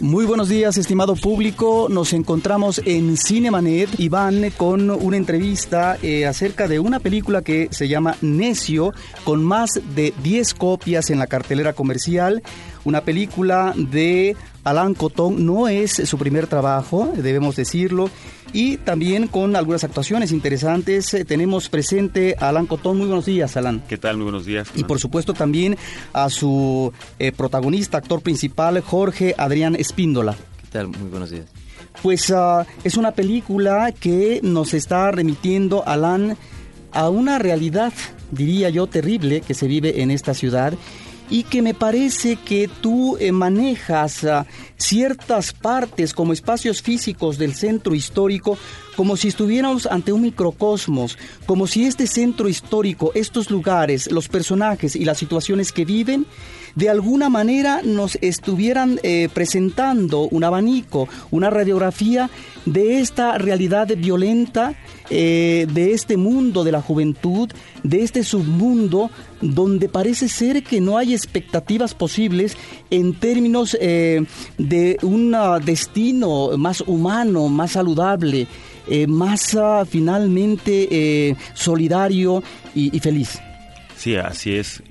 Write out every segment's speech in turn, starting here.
Muy buenos días, estimado público. Nos encontramos en Cinemanet y van con una entrevista eh, acerca de una película que se llama Necio, con más de 10 copias en la cartelera comercial. Una película de Alan Cotton, no es su primer trabajo, debemos decirlo y también con algunas actuaciones interesantes. Eh, tenemos presente a Alan Cotón. Muy buenos días, Alan. ¿Qué tal? Muy buenos días. Y por supuesto también a su eh, protagonista, actor principal, Jorge Adrián Espíndola. ¿Qué tal? Muy buenos días. Pues ah, es una película que nos está remitiendo, Alan, a una realidad, diría yo, terrible que se vive en esta ciudad y que me parece que tú eh, manejas ah, ciertas partes como espacios físicos del centro histórico como si estuviéramos ante un microcosmos, como si este centro histórico, estos lugares, los personajes y las situaciones que viven, de alguna manera nos estuvieran eh, presentando un abanico, una radiografía de esta realidad violenta, eh, de este mundo de la juventud, de este submundo donde parece ser que no hay expectativas posibles en términos eh, de un destino más humano, más saludable, eh, más finalmente eh, solidario y, feliz. Sí, así es.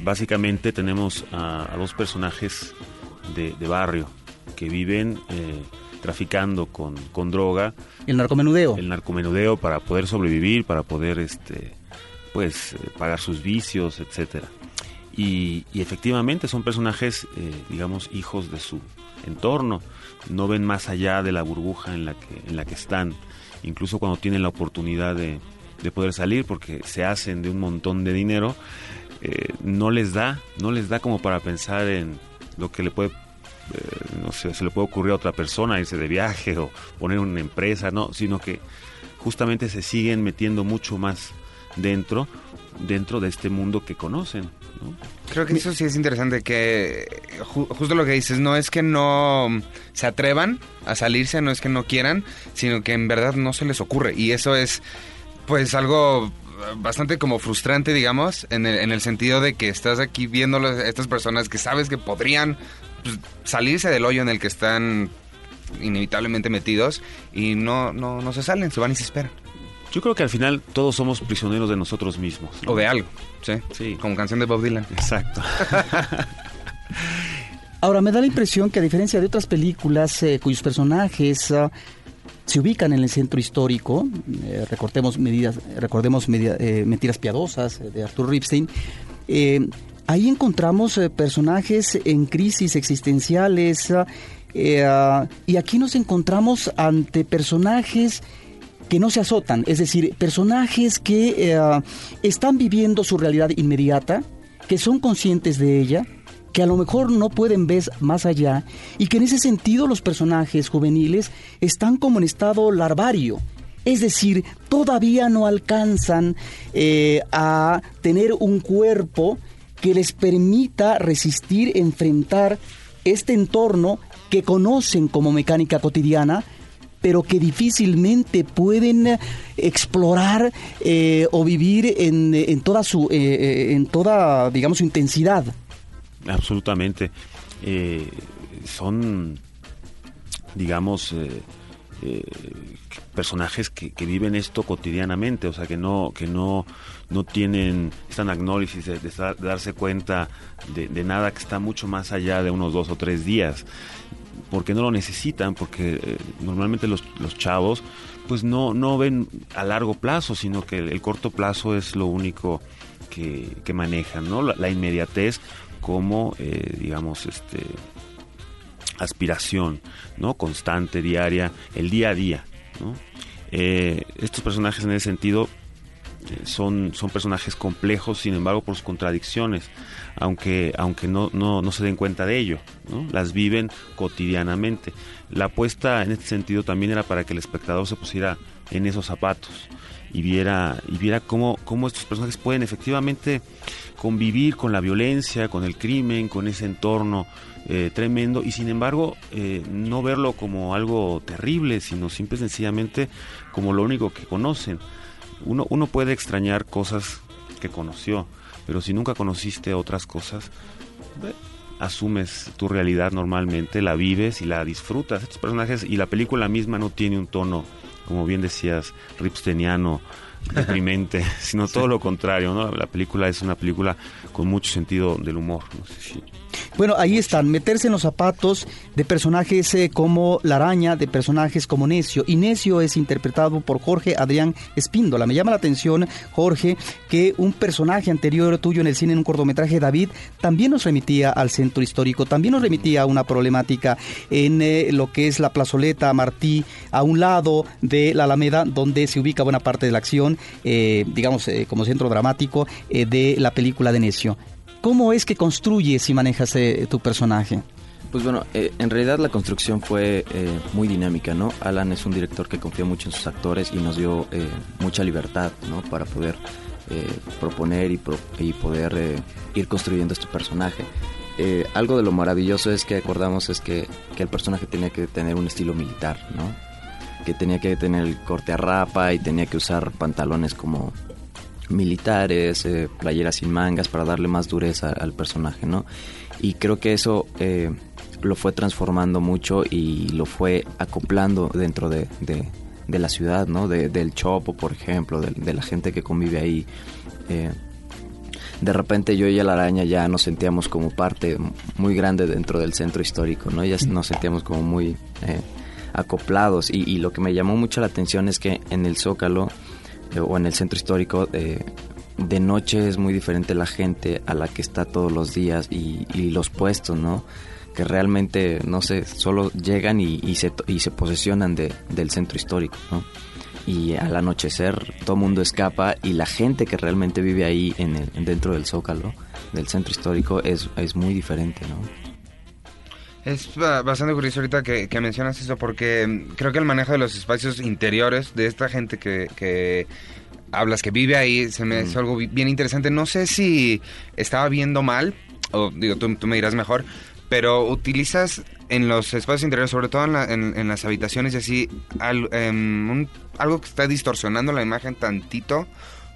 básicamente tenemos a, dos personajes de, barrio que viven traficando con, con droga. El narcomenudeo. El narcomenudeo para poder sobrevivir, para poder este pues pagar sus vicios, etcétera. Y, efectivamente son personajes, eh, digamos, hijos de su entorno, no ven más allá de la burbuja en la que, en la que están, incluso cuando tienen la oportunidad de, poder salir, porque se hacen de un montón de dinero, eh, no les da, no les da como para pensar en lo que le puede eh, no sé, se le puede ocurrir a otra persona irse de viaje o poner una empresa, no, sino que justamente se siguen metiendo mucho más dentro dentro de este mundo que conocen. Creo que eso sí es interesante, que justo lo que dices, no es que no se atrevan a salirse, no es que no quieran, sino que en verdad no se les ocurre. Y eso es pues algo bastante como frustrante, digamos, en el, en el sentido de que estás aquí viendo a estas personas que sabes que podrían pues, salirse del hoyo en el que están inevitablemente metidos y no, no, no se salen, se van y se esperan. Yo creo que al final todos somos prisioneros de nosotros mismos. O de algo, ¿sí? Sí. Como canción de Bob Dylan. Exacto. Ahora, me da la impresión que a diferencia de otras películas eh, cuyos personajes ah, se ubican en el centro histórico, eh, recordemos, medidas, recordemos eh, Mentiras Piadosas de Arthur Ripstein, ahí encontramos personajes en crisis existenciales ah, ah, y aquí nos encontramos ante personajes que no se azotan, es decir, personajes que eh, están viviendo su realidad inmediata, que son conscientes de ella, que a lo mejor no pueden ver más allá y que en ese sentido los personajes juveniles están como en estado larvario. Es decir, todavía no alcanzan eh, a tener un cuerpo que les permita resistir, enfrentar este entorno que conocen como mecánica cotidiana, pero que difícilmente pueden eh, explorar eh, o vivir en, toda su eh, en toda digamos su intensidad. Absolutamente. Son digamos personajes que, viven esto cotidianamente, o sea que no que no no tienen están agnólisis de, darse cuenta de, nada que está mucho más allá de unos dos o tres días porque no lo necesitan, porque eh, normalmente los, chavos pues no, no ven a largo plazo, sino que el, corto plazo es lo único que, manejan, ¿no? La, inmediatez como, eh, digamos, este aspiración, ¿no? Constante, diaria, el día a día. Eh, estos personajes en ese sentido son, son personajes complejos, sin embargo, por sus contradicciones, aunque, aunque no, no, no se den cuenta de ello, las viven cotidianamente. La apuesta en este sentido también era para que el espectador se pusiera en esos zapatos y viera, y viera cómo, cómo estos personajes pueden efectivamente convivir con la violencia, con el crimen, con ese entorno eh, tremendo y sin embargo eh, no verlo como algo terrible, sino simple y sencillamente como lo único que conocen. Uno, uno puede extrañar cosas que conoció, pero si nunca conociste otras cosas, asumes tu realidad normalmente, la vives y la disfrutas. Estos personajes y la película misma no tiene un tono, como bien decías, ripsteniano, deprimente, sino todo lo contrario. ¿no? La película es una película con mucho sentido del humor. No sé si bueno, ahí están, meterse en los zapatos de personajes eh, como La Araña, de personajes como Necio. Y Necio es interpretado por Jorge Adrián Espíndola. Me llama la atención, Jorge, que un personaje anterior tuyo en el cine, en un cortometraje, David, también nos remitía al centro histórico, también nos remitía a una problemática en eh, lo que es la plazoleta Martí, a un lado de la Alameda, donde se ubica buena parte de la acción, eh, digamos, como centro dramático de la película de Necio. ¿Cómo es que construyes y manejas eh, tu personaje? Pues bueno, eh, en realidad la construcción fue eh, muy dinámica, ¿no? Alan es un director que confía mucho en sus actores y nos dio mucha libertad, ¿no? Para poder proponer y, poder ir construyendo este personaje. algo de lo maravilloso es que acordamos es que, que, el personaje tenía que tener un estilo militar, ¿no? Que tenía que tener el corte a rapa y tenía que usar pantalones como militares, eh, playeras sin mangas para darle más dureza al personaje, ¿no? Y creo que eso eh, lo fue transformando mucho y lo fue acoplando dentro de, la ciudad, ¿no? del Chopo, por ejemplo, de, la gente que convive ahí. Eh, de repente yo y la araña ya nos sentíamos como parte muy grande dentro del centro histórico, ¿no? Ya nos sentíamos como muy acoplados y, y, lo que me llamó mucho la atención es que en el Zócalo o en el centro histórico, eh, de noche es muy diferente la gente a la que está todos los días y, los puestos, ¿no? Que realmente, no sé, solo llegan y, se, y se posesionan de, del centro histórico, ¿no? Y al anochecer todo mundo escapa y la gente que realmente vive ahí en el, dentro del zócalo, del centro histórico, es, es muy diferente, ¿no? Es bastante curioso ahorita que, mencionas eso porque creo que el manejo de los espacios interiores de esta gente que, hablas, que vive ahí, se me es algo bien interesante. No sé si estaba viendo mal, o digo, tú, me dirás mejor, pero utilizas en los espacios interiores, sobre todo en, las habitaciones y así, em, algo que está distorsionando la imagen tantito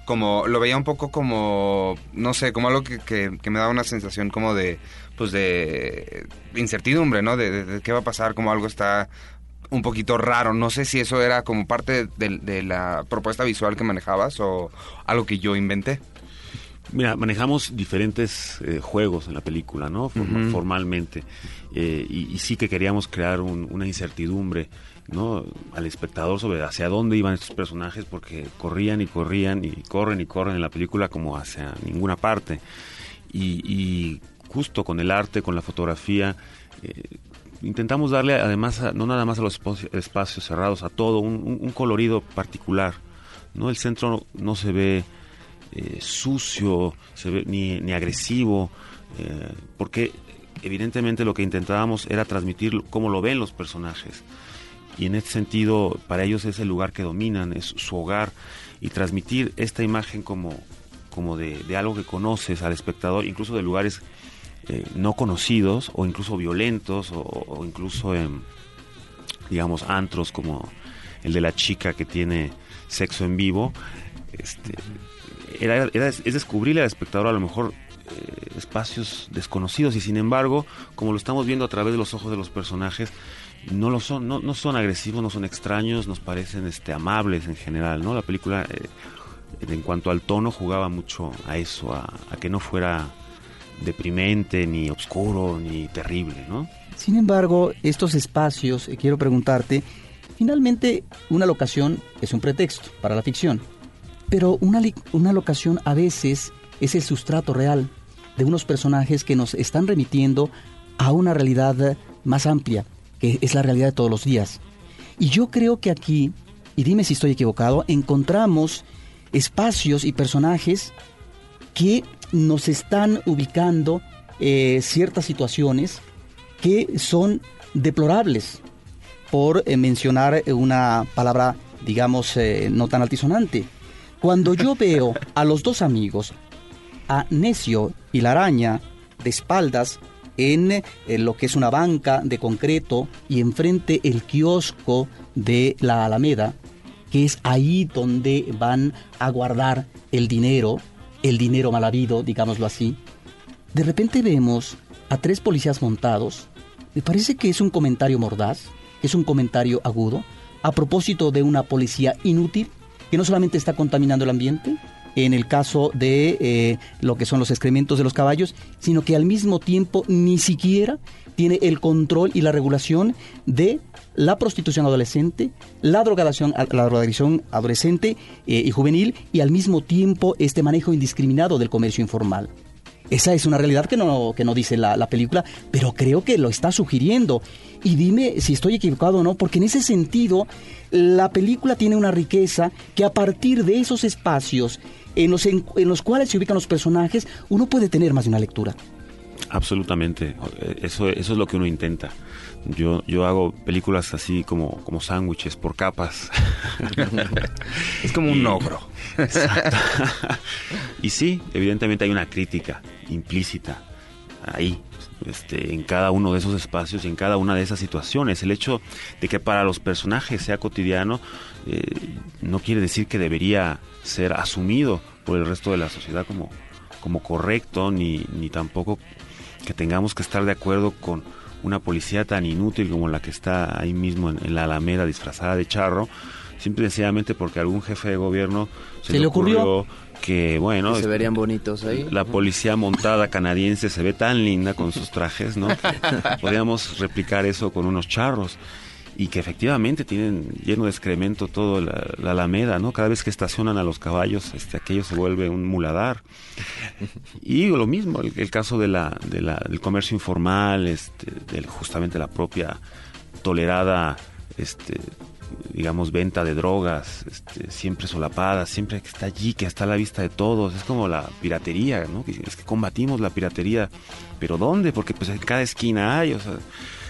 como lo veía un poco como no sé como algo que, que, me daba una sensación como de pues de incertidumbre, ¿no? De, qué va a pasar, como algo está un poquito raro. No sé si eso era como parte de, la propuesta visual que manejabas o algo que yo inventé. Mira, manejamos diferentes eh, juegos en la película, ¿no? Formalmente. Eh, y, sí que queríamos crear una incertidumbre, ¿no? Al espectador sobre hacia dónde iban estos personajes, porque corrían y corrían y corren y corren en la película como hacia ninguna parte. Y, justo con el arte, con la fotografía. Eh, intentamos darle además, no nada más a los espacios cerrados, a todo, un, colorido particular. ¿no? El centro no se ve eh, sucio, ni agresivo, eh, porque evidentemente lo que intentábamos era transmitir cómo lo ven los personajes. Y en este sentido, para ellos es el lugar que dominan, es su hogar, y transmitir esta imagen como, como de, algo que conoces al espectador, incluso de lugares eh, no conocidos o incluso violentos o, incluso digamos, antros como el de la chica que tiene sexo en vivo, este, era, es descubrirle al espectador a lo mejor eh, espacios desconocidos y sin embargo, como lo estamos viendo a través de los ojos de los personajes, no lo son, no, no son agresivos, no son extraños, nos parecen este, amables en general, ¿no? La película, eh, en cuanto al tono, jugaba mucho a eso, a que no fuera deprimente, ni oscuro, ni terrible, ¿no? Sin embargo, estos espacios, eh, quiero preguntarte, finalmente una locación es un pretexto para la ficción, pero una, una locación a veces es el sustrato real de unos personajes que nos están remitiendo a una realidad más amplia, que es la realidad de todos los días. Y yo creo que aquí, y dime si estoy equivocado, encontramos espacios y personajes que nos están ubicando eh, ciertas situaciones que son deplorables, por eh, mencionar una palabra, digamos, eh, no tan altisonante. Cuando yo veo a los dos amigos, a Necio y la araña, de espaldas, en lo que es una banca de concreto y enfrente el kiosco de la Alameda, que es ahí donde van a guardar el dinero, el dinero mal habido, digámoslo así, de repente vemos a tres policías montados. Me parece que es un comentario mordaz, es un comentario agudo, a propósito de una policía inútil que no solamente está contaminando el ambiente, en el caso de eh, lo que son los excrementos de los caballos, sino que al mismo tiempo ni siquiera tiene el control y la regulación de la prostitución adolescente, la drogadicción, la drogadicción adolescente eh, y juvenil y al mismo tiempo este manejo indiscriminado del comercio informal. Esa es una realidad que no, que no dice la, la, película, pero creo que lo está sugiriendo. Y dime si estoy equivocado o no, porque en ese sentido la película tiene una riqueza que a partir de esos espacios en los, en, los cuales se ubican los personajes, uno puede tener más de una lectura. Absolutamente, eso, eso es lo que uno intenta. Yo, yo hago películas así como, como sándwiches por capas. es como un ogro. Exacto. y sí, evidentemente hay una crítica implícita ahí, este, en cada uno de esos espacios y en cada una de esas situaciones. El hecho de que para los personajes sea cotidiano eh, no quiere decir que debería ser asumido por el resto de la sociedad como, como correcto, ni, ni tampoco que tengamos que estar de acuerdo con una policía tan inútil como la que está ahí mismo en, la Alameda disfrazada de charro, simple y sencillamente porque algún jefe de gobierno se, le ocurrió, que bueno se verían bonitos ahí. la policía montada canadiense se ve tan linda con sus trajes no podríamos replicar eso con unos charros y que efectivamente tienen lleno de excremento todo la, alameda, ¿no? Cada vez que estacionan a los caballos, este, aquello se vuelve un muladar. Y lo mismo, el, caso de la, de la, del comercio informal, este, de justamente la propia tolerada, este, digamos, venta de drogas, este, siempre solapada, siempre que está allí, que está a la vista de todos. Es como la piratería, ¿no? Es que combatimos la piratería, pero ¿dónde? Porque pues en cada esquina hay, o sea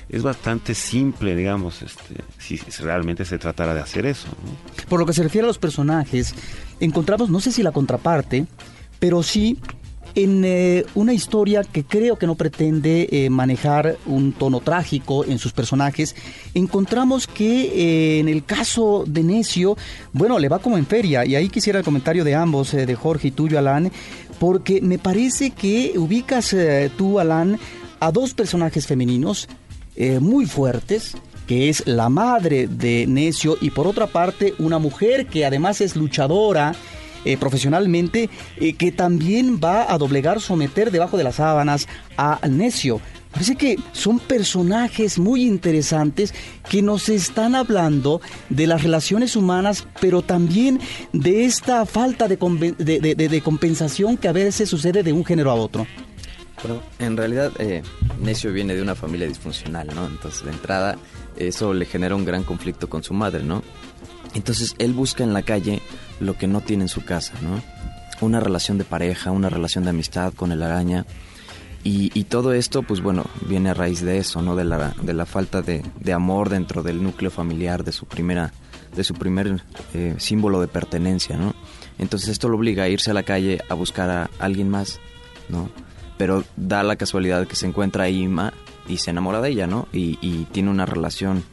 es bastante simple, digamos, este, si realmente se tratara de hacer eso. Por lo que se refiere a los personajes, encontramos, no sé si la contraparte, pero sí en eh, una historia que creo que no pretende eh, manejar un tono trágico en sus personajes, encontramos que eh, en el caso de Necio, bueno, le va como en feria, y ahí quisiera el comentario de ambos, de Jorge y tuyo, Alan, porque me parece que ubicas tú, Alan, a dos personajes femeninos eh, muy fuertes, que es la madre de Necio y por otra parte una mujer que además es luchadora eh, profesionalmente, eh, que también va a doblegar, someter debajo de las sábanas a Necio. Parece que son personajes muy interesantes que nos están hablando de las relaciones humanas, pero también de esta falta de, de compensación que a veces sucede de un género a otro. Bueno, en realidad eh, Necio viene de una familia disfuncional, ¿no? Entonces, de entrada, eso le genera un gran conflicto con su madre, ¿no? Entonces, él busca en la calle lo que no tiene en su casa, ¿no? Una relación de pareja, una relación de amistad con el araña. Y, todo esto, pues bueno, viene a raíz de eso, ¿no? De la, de la falta de, amor dentro del núcleo familiar, de su primera, de su primer eh, símbolo de pertenencia, ¿no? Entonces esto lo obliga a irse a la calle a buscar a alguien más, ¿no? Pero da la casualidad que se encuentra a Ima y se enamora de ella, ¿no? Y, tiene una relación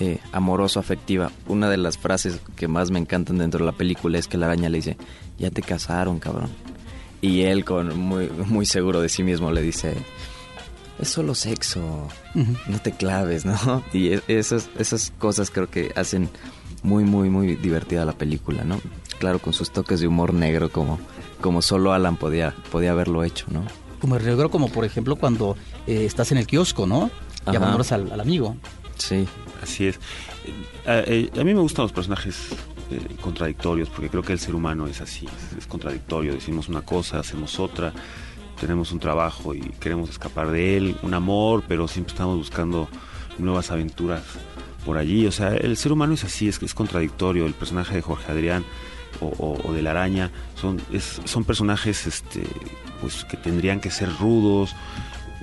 eh, amoroso-afectiva. Una de las frases que más me encantan dentro de la película es que la araña le dice, ya te casaron, cabrón. Y él, con muy, muy seguro de sí mismo, le dice, es solo sexo, no te claves, ¿no? Y esas, esas cosas creo que hacen muy, muy, muy divertida la película, ¿no? Claro, con sus toques de humor negro como como solo Alan podía, podía haberlo hecho, ¿no? Como el negro, como por ejemplo cuando eh, estás en el kiosco, ¿no? Y al, al, amigo. Sí. Así es. Eh, eh, a, mí me gustan los personajes contradictorios, porque creo que el ser humano es así, es, contradictorio. Decimos una cosa, hacemos otra, tenemos un trabajo y queremos escapar de él, un amor, pero siempre estamos buscando nuevas aventuras por allí. O sea, el ser humano es así, es, es contradictorio. El personaje de Jorge Adrián o, de la araña son, son personajes este, pues, que tendrían que ser rudos,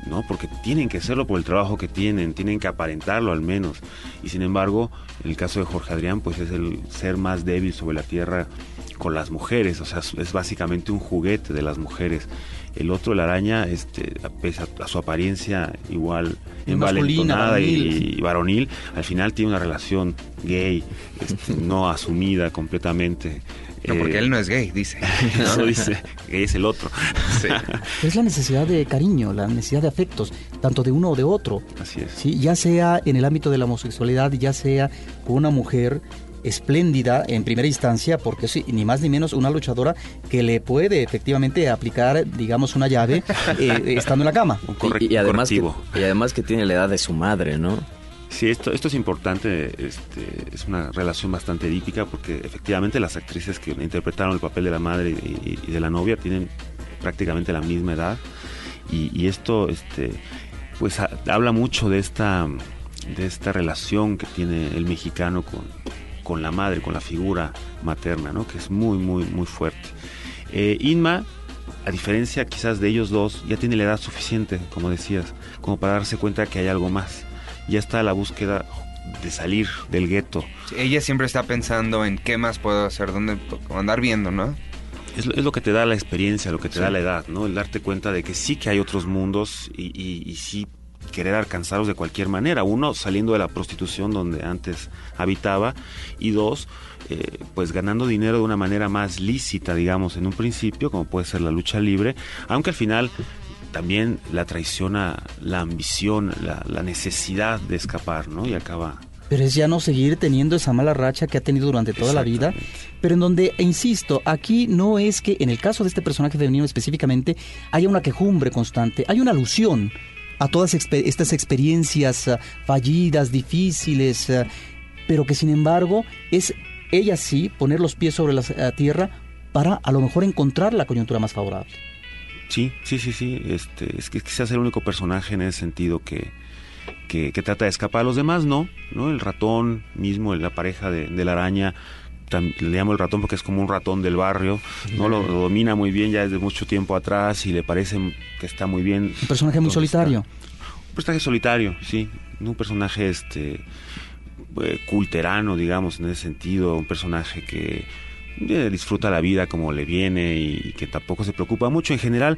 ¿no? Porque tienen que serlo por el trabajo que tienen, tienen que aparentarlo al menos. Y sin embargo, en el caso de Jorge Adrián, pues es el ser más débil sobre la tierra con las mujeres, o sea, es básicamente un juguete de las mujeres. El otro, la araña, este, pese a, su apariencia igual envalentonada y, y, varonil, al final tiene una relación gay, este, no asumida completamente. No, porque él no es gay, dice. Eso dice, gay es el otro. Es la necesidad de cariño, la necesidad de afectos, tanto de uno o de otro. Así es. ¿sí? Ya sea en el ámbito de la homosexualidad, ya sea con una mujer espléndida en primera instancia, porque sí, ni más ni menos una luchadora que le puede efectivamente aplicar, digamos, una llave eh, estando en la cama. y, además que, y además que tiene la edad de su madre, ¿no? Sí, esto, esto es importante, este, es una relación bastante edípica porque efectivamente las actrices que interpretaron el papel de la madre y, de la novia tienen prácticamente la misma edad y, esto este, pues habla mucho de esta, de esta relación que tiene el mexicano con, con la madre, con la figura materna, ¿no? que es muy, muy, muy fuerte. Eh, Inma, a diferencia quizás de ellos dos, ya tiene la edad suficiente, como decías, como para darse cuenta que hay algo más ya está la búsqueda de salir del gueto. ella siempre está pensando en qué más puedo hacer, dónde andar viendo, ¿no? Es, lo que te da la experiencia, lo que te da la edad, ¿no? El darte cuenta de que sí que hay otros mundos y, y, sí querer alcanzarlos de cualquier manera. Uno, saliendo de la prostitución donde antes habitaba y dos, eh, pues ganando dinero de una manera más lícita, digamos, en un principio, como puede ser la lucha libre, aunque al final también la traiciona la ambición, la, necesidad de escapar, ¿no? Y acaba pero es ya no seguir teniendo esa mala racha que ha tenido durante toda la vida, pero en donde, e insisto, aquí no es que en el caso de este personaje femenino específicamente haya una quejumbre constante, hay una alusión a todas estas experiencias ah, fallidas, difíciles, ah, pero que sin embargo es ella sí poner los pies sobre la tierra para a lo mejor encontrar la coyuntura más favorable. Sí, sí, sí, sí. Este, es que quizás el único personaje en ese sentido que, que, trata de escapar. A los demás no, ¿no? El ratón mismo, la pareja de, la araña, le llamo el ratón porque es como un ratón del barrio, ¿no? Lo, domina muy bien ya desde mucho tiempo atrás y le parece que está muy bien. Un personaje muy solitario. Un personaje solitario, sí. Un personaje este eh, culterano, digamos, en ese sentido. Un personaje que disfruta la vida como le viene y que tampoco se preocupa mucho. En general,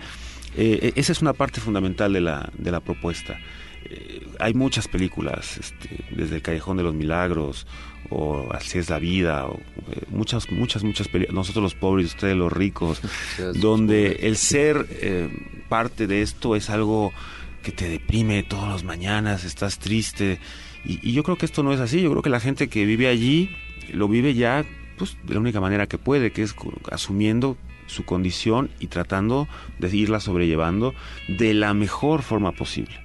eh, esa es una parte fundamental de la, de la propuesta. Eh, hay muchas películas, este, desde El Callejón de los Milagros, o Así es la vida, o, muchas, muchas, muchas películas, nosotros los pobres, ustedes los ricos, donde el ser parte de esto es algo que te deprime todas las mañanas, estás triste. Y, y yo creo que esto no es así, yo creo que la gente que vive allí lo vive ya pues, de la única manera que puede, que es asumiendo su condición y tratando de irla sobrellevando de la mejor forma posible.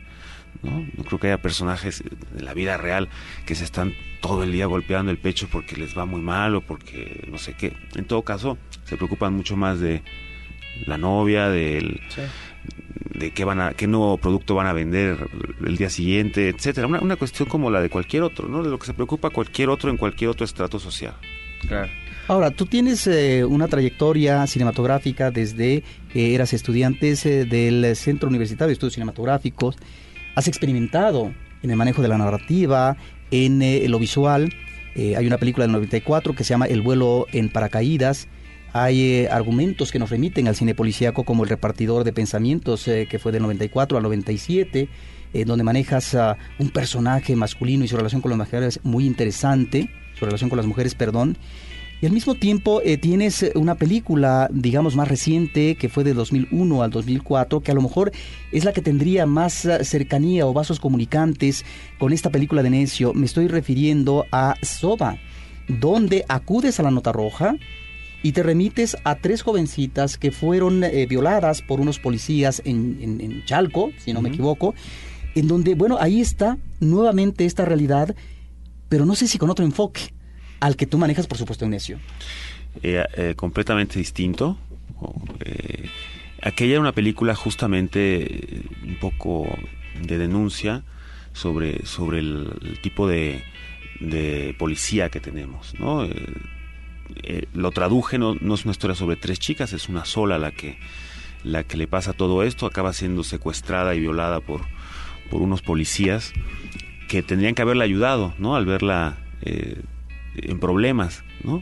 ¿no? creo que haya personajes en la vida real que se están todo el día golpeando el pecho porque les va muy mal o porque no sé qué. En todo caso, se preocupan mucho más de la novia, del, de qué van a, qué nuevo producto van a vender el día siguiente, etcétera. Una, una cuestión como la de cualquier otro, ¿no? De lo que se preocupa cualquier otro en cualquier otro estrato social. Ahora, tú tienes eh, una trayectoria cinematográfica desde que eras estudiante eh, del Centro Universitario de Estudios Cinematográficos. Has experimentado en el manejo de la narrativa, en eh, lo visual. hay una película del 94 que se llama El vuelo en paracaídas. Hay argumentos que nos remiten al cine policíaco como El repartidor de pensamientos, que fue del 94 al 97, donde manejas a un personaje masculino y su relación con las mujeres muy interesante su relación con las mujeres, perdón. Y al mismo tiempo eh, tienes eh, una película, digamos, más reciente, que fue de 2001 al 2004, que a lo mejor es la que tendría más eh, cercanía o vasos comunicantes con esta película de Necio. Me estoy refiriendo a Soba, donde acudes a la nota roja y te remites a tres jovencitas que fueron violadas por unos policías en, Chalco, si no me equivoco, en donde, bueno, ahí está nuevamente esta realidad pero no sé si con otro enfoque al que tú manejas, por supuesto, Necio. Eh, eh, completamente distinto. Eh, aquella era una película justamente un poco de denuncia sobre, sobre el, tipo de, policía que tenemos, ¿no? lo traduje, no, no es una historia sobre tres chicas, es una sola la que, la que le pasa todo esto, acaba siendo secuestrada y violada por, por unos policías que tendrían que haberla ayudado, ¿no? Al verla eh, en problemas, ¿no?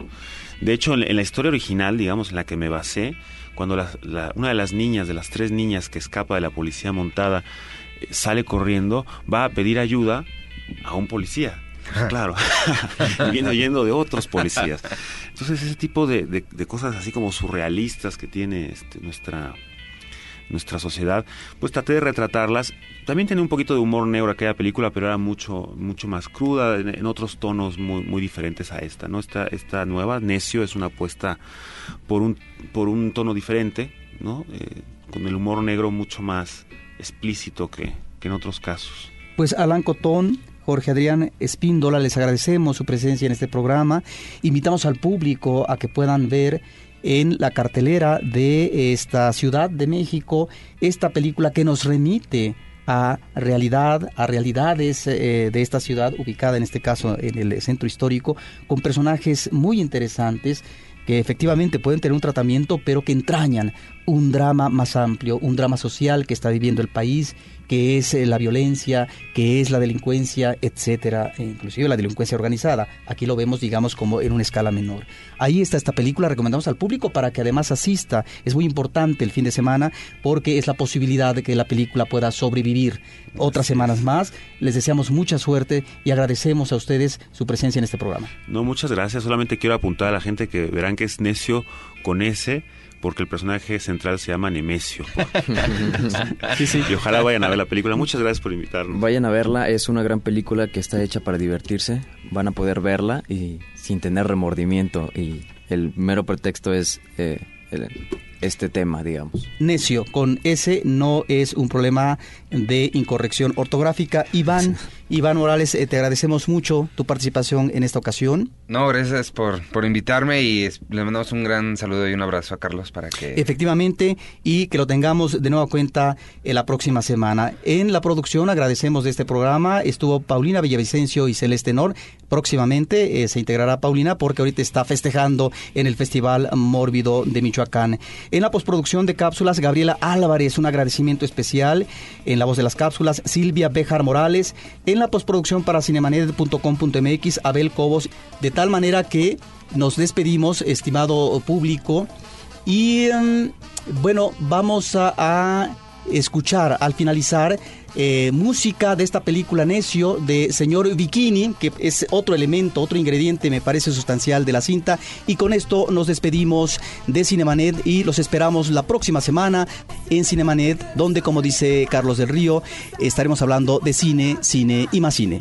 De hecho, en, la historia original, digamos, en la que me basé, cuando una de las niñas, de las tres niñas que escapa de la policía montada, eh, sale corriendo, va a pedir ayuda a un policía. claro, y viene oyendo de otros policías. Entonces, ese tipo de, de, cosas así como surrealistas que tiene este, nuestra nuestra sociedad, pues traté de retratarlas. También tiene un poquito de humor negro aquella película, pero era mucho mucho más cruda, en, otros tonos muy muy diferentes a esta, ¿no? Esta, esta nueva, Necio, es una apuesta por un, por un tono diferente, ¿no? Eh, con el humor negro mucho más explícito que, que en otros casos. Pues Alan Cotón, Jorge Adrián Espíndola, les agradecemos su presencia en este programa. Invitamos al público a que puedan ver en la cartelera de esta Ciudad de México esta película que nos remite a realidad, a realidades eh, de esta ciudad ubicada en este caso en el centro histórico, con personajes muy interesantes que efectivamente pueden tener un tratamiento, pero que entrañan un drama más amplio, un drama social que está viviendo el país que es eh, la violencia, que es la delincuencia, etcétera, e inclusive la delincuencia organizada. Aquí lo vemos, digamos, como en una escala menor. Ahí está esta película, recomendamos al público para que además asista. Es muy importante el fin de semana porque es la posibilidad de que la película pueda sobrevivir otras semanas más. Les deseamos mucha suerte y agradecemos a ustedes su presencia en este programa. No, muchas gracias. Solamente quiero apuntar a la gente que verán que es necio con ese porque el personaje central se llama Nemesio. sí, sí. Y ojalá vayan a ver la película. Muchas gracias por invitarnos. Vayan a verla, es una gran película que está hecha para divertirse. Van a poder verla y sin tener remordimiento. Y el mero pretexto es eh, este tema, digamos. Necio, con S no es un problema de incorrección ortográfica. Iván, Iván Morales, eh, te agradecemos mucho tu participación en esta ocasión. No, gracias por, por invitarme y le mandamos un gran saludo y un abrazo a Carlos para que... Efectivamente, y que lo tengamos de nueva cuenta en la próxima semana. En la producción agradecemos de este programa, estuvo Paulina Villavicencio y Celeste Nor. Próximamente eh, se integrará Paulina porque ahorita está festejando en el Festival Mórbido de Michoacán. En la postproducción de cápsulas, Gabriela Álvarez, un agradecimiento especial. En la voz de las cápsulas, Silvia Bejar Morales. En la postproducción para cinemanet.com.mx, Abel Cobos. De tal manera que nos despedimos, estimado público. Y em, bueno, vamos a escuchar al finalizar eh, música de esta película Necio de señor Bikini, que es otro elemento, otro ingrediente me parece sustancial de la cinta. Y con esto nos despedimos de Cinemanet y los esperamos la próxima semana en Cinemanet, donde como dice Carlos del Río, estaremos hablando de cine, cine y más cine.